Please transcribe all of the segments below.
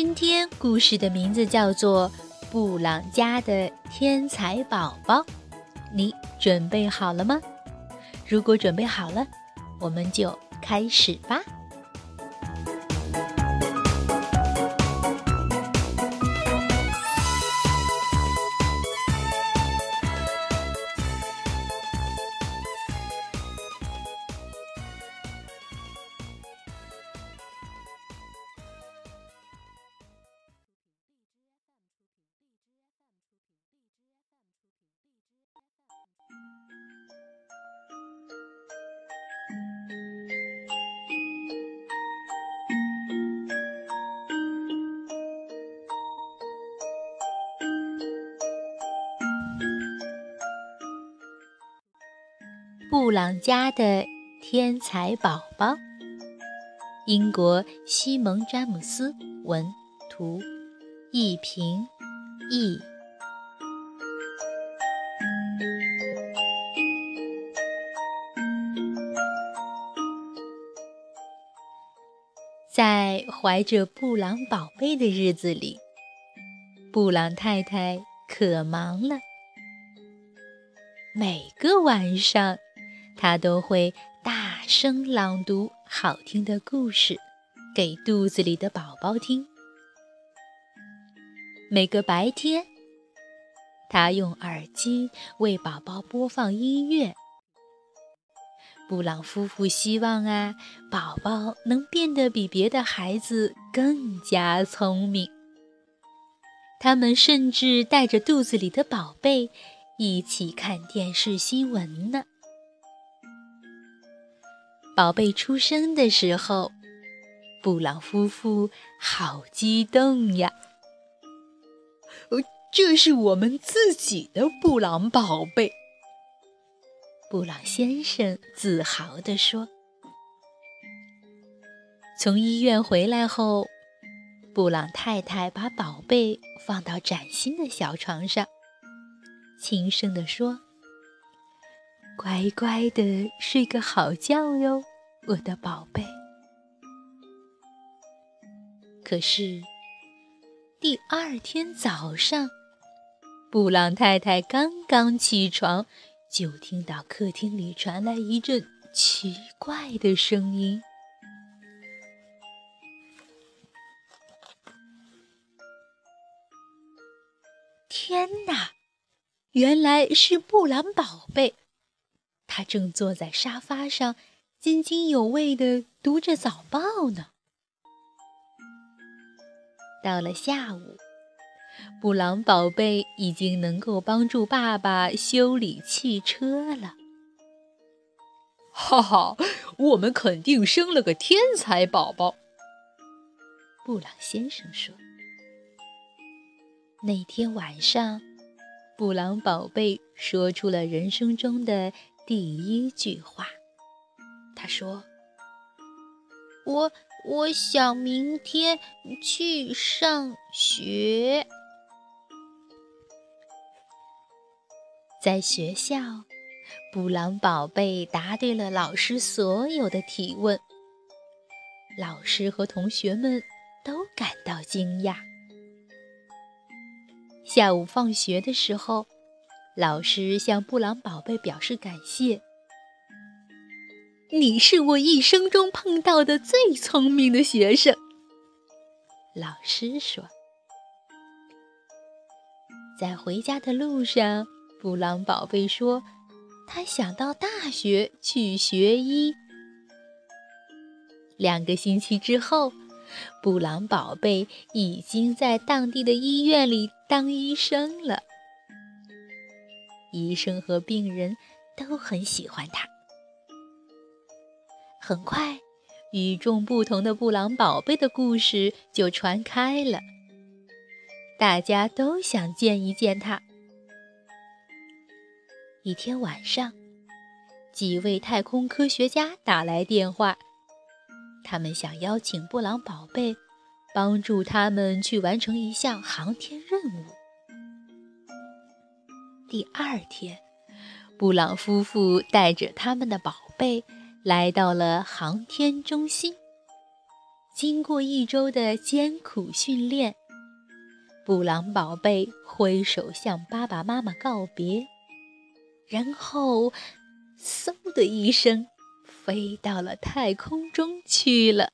今天故事的名字叫做《布朗家的天才宝宝》，你准备好了吗？如果准备好了，我们就开始吧。布朗家的天才宝宝，英国西蒙·詹姆斯文图，译平译。在怀着布朗宝贝的日子里，布朗太太可忙了，每个晚上。他都会大声朗读好听的故事给肚子里的宝宝听。每个白天，他用耳机为宝宝播放音乐。布朗夫妇希望啊，宝宝能变得比别的孩子更加聪明。他们甚至带着肚子里的宝贝一起看电视新闻呢。宝贝出生的时候，布朗夫妇好激动呀！这是我们自己的布朗宝贝。布朗先生自豪地说。从医院回来后，布朗太太把宝贝放到崭新的小床上，轻声地说。乖乖的睡个好觉哟，我的宝贝。可是第二天早上，布朗太太刚刚起床，就听到客厅里传来一阵奇怪的声音。天哪，原来是布朗宝贝！他正坐在沙发上，津津有味地读着早报呢。到了下午，布朗宝贝已经能够帮助爸爸修理汽车了。哈哈，我们肯定生了个天才宝宝。布朗先生说：“那天晚上，布朗宝贝说出了人生中的……”第一句话，他说：“我我想明天去上学。”在学校，布朗宝贝答对了老师所有的提问，老师和同学们都感到惊讶。下午放学的时候。老师向布朗宝贝表示感谢：“你是我一生中碰到的最聪明的学生。”老师说。在回家的路上，布朗宝贝说：“他想到大学去学医。”两个星期之后，布朗宝贝已经在当地的医院里当医生了。医生和病人都很喜欢他。很快，与众不同的布朗宝贝的故事就传开了。大家都想见一见他。一天晚上，几位太空科学家打来电话，他们想邀请布朗宝贝帮助他们去完成一项航天任务。第二天，布朗夫妇带着他们的宝贝来到了航天中心。经过一周的艰苦训练，布朗宝贝挥手向爸爸妈妈告别，然后嗖的一声飞到了太空中去了。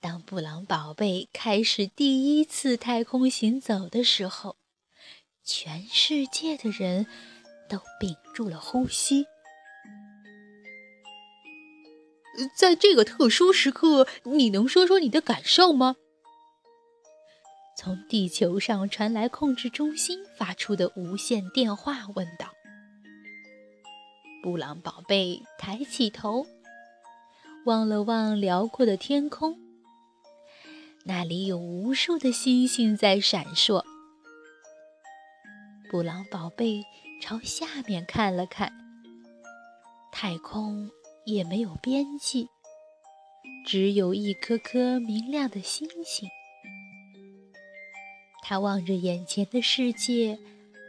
当布朗宝贝开始第一次太空行走的时候，全世界的人都屏住了呼吸。在这个特殊时刻，你能说说你的感受吗？从地球上传来控制中心发出的无线电话问道。布朗宝贝抬起头，望了望辽阔的天空，那里有无数的星星在闪烁。布朗宝贝朝下面看了看，太空。也没有边际，只有一颗颗明亮的星星。他望着眼前的世界，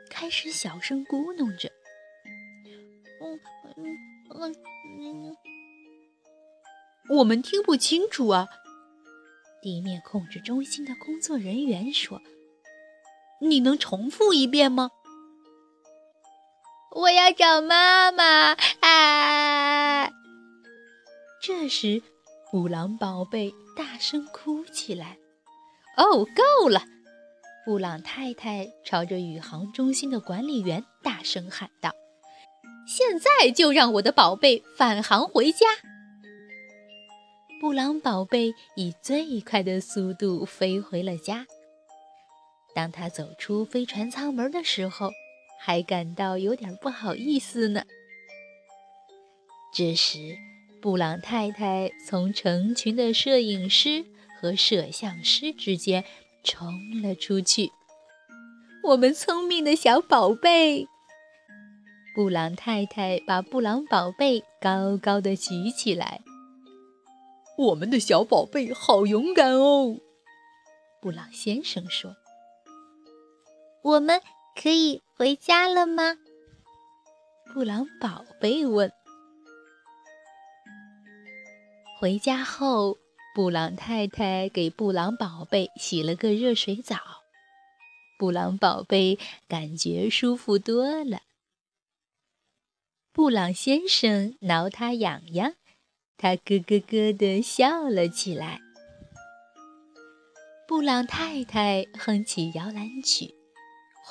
开始小声咕哝着：“嗯嗯嗯嗯，我们听不清楚啊。”地面控制中心的工作人员说：“你能重复一遍吗？”我要找妈妈啊！这时，布朗宝贝大声哭起来。“哦，够了！”布朗太太朝着宇航中心的管理员大声喊道，“现在就让我的宝贝返航回家！”布朗宝贝以最快的速度飞回了家。当他走出飞船舱门的时候，还感到有点不好意思呢。这时，布朗太太从成群的摄影师和摄像师之间冲了出去。我们聪明的小宝贝，布朗太太把布朗宝贝高高的举起来。我们的小宝贝好勇敢哦，布朗先生说。我们可以回家了吗？布朗宝贝问。回家后，布朗太太给布朗宝贝洗了个热水澡，布朗宝贝感觉舒服多了。布朗先生挠他痒痒，他咯咯咯地笑了起来。布朗太太哼起摇篮曲，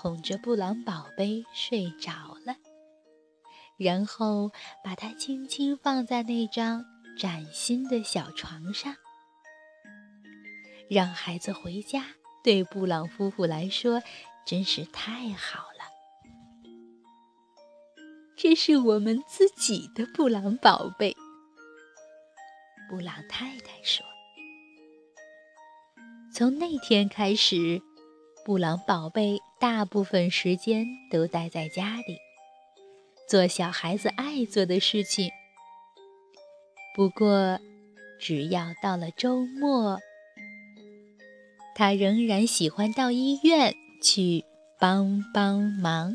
哄着布朗宝贝睡着了，然后把它轻轻放在那张。崭新的小床上，让孩子回家对布朗夫妇来说真是太好了。这是我们自己的布朗宝贝，布朗太太说。从那天开始，布朗宝贝大部分时间都待在家里，做小孩子爱做的事情。不过，只要到了周末，他仍然喜欢到医院去帮帮忙。